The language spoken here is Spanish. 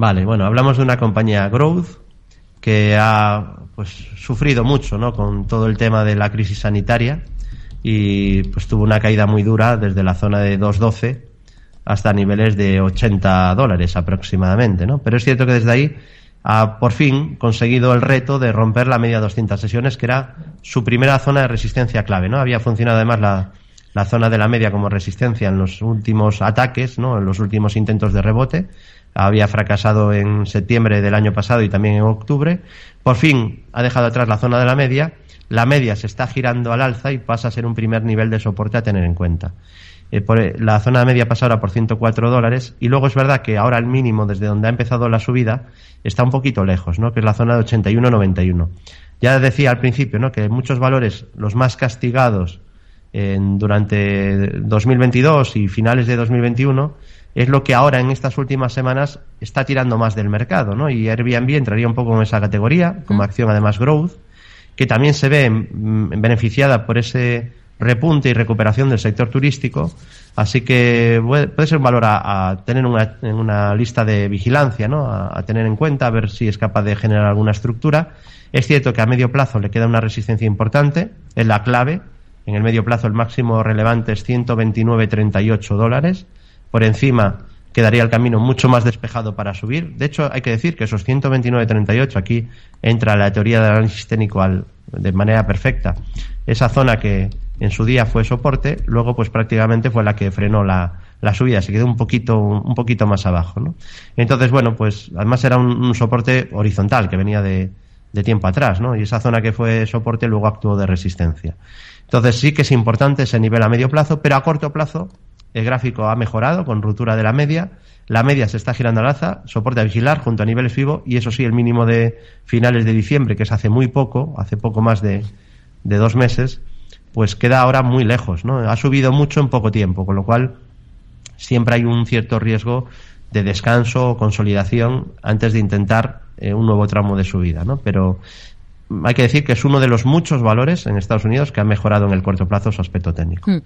Vale, bueno, hablamos de una compañía Growth que ha pues sufrido mucho, ¿no? Con todo el tema de la crisis sanitaria y pues tuvo una caída muy dura desde la zona de 2.12 hasta niveles de 80 dólares aproximadamente, ¿no? Pero es cierto que desde ahí ha por fin conseguido el reto de romper la media 200 sesiones, que era su primera zona de resistencia clave, ¿no? Había funcionado además la, la zona de la media como resistencia en los últimos ataques, ¿no? En los últimos intentos de rebote había fracasado en septiembre del año pasado y también en octubre. Por fin ha dejado atrás la zona de la media. La media se está girando al alza y pasa a ser un primer nivel de soporte a tener en cuenta. Eh, eh, la zona media pasa ahora por 104 dólares y luego es verdad que ahora el mínimo desde donde ha empezado la subida está un poquito lejos, ¿no? que es la zona de 81-91. Ya decía al principio ¿no? que muchos valores, los más castigados en, durante 2022 y finales de 2021, es lo que ahora en estas últimas semanas está tirando más del mercado, ¿no? Y Airbnb entraría un poco en esa categoría, como acción además growth, que también se ve mm, beneficiada por ese repunte y recuperación del sector turístico, así que puede ser un valor a, tener en una lista de vigilancia, ¿no? A, a, tener en cuenta, a ver si es capaz de generar alguna estructura. Es cierto que a medio plazo le queda una resistencia importante, es la clave. En el medio plazo el máximo relevante es 129,38 dólares por encima quedaría el camino mucho más despejado para subir. De hecho, hay que decir que esos 129.38, aquí entra la teoría del análisis técnico de manera perfecta. Esa zona que en su día fue soporte, luego pues prácticamente fue la que frenó la, la subida, se quedó un poquito, un poquito más abajo. ¿no? Entonces, bueno, pues además era un soporte horizontal que venía de, de tiempo atrás, ¿no? Y esa zona que fue soporte luego actuó de resistencia. Entonces sí que es importante ese nivel a medio plazo, pero a corto plazo el gráfico ha mejorado con ruptura de la media. La media se está girando al alza, soporte a vigilar junto a niveles FIBO y eso sí, el mínimo de finales de diciembre, que es hace muy poco, hace poco más de, de dos meses, pues queda ahora muy lejos, ¿no? Ha subido mucho en poco tiempo, con lo cual siempre hay un cierto riesgo de descanso o consolidación antes de intentar eh, un nuevo tramo de subida, ¿no? Pero hay que decir que es uno de los muchos valores en Estados Unidos que ha mejorado en el corto plazo su aspecto técnico. Hmm.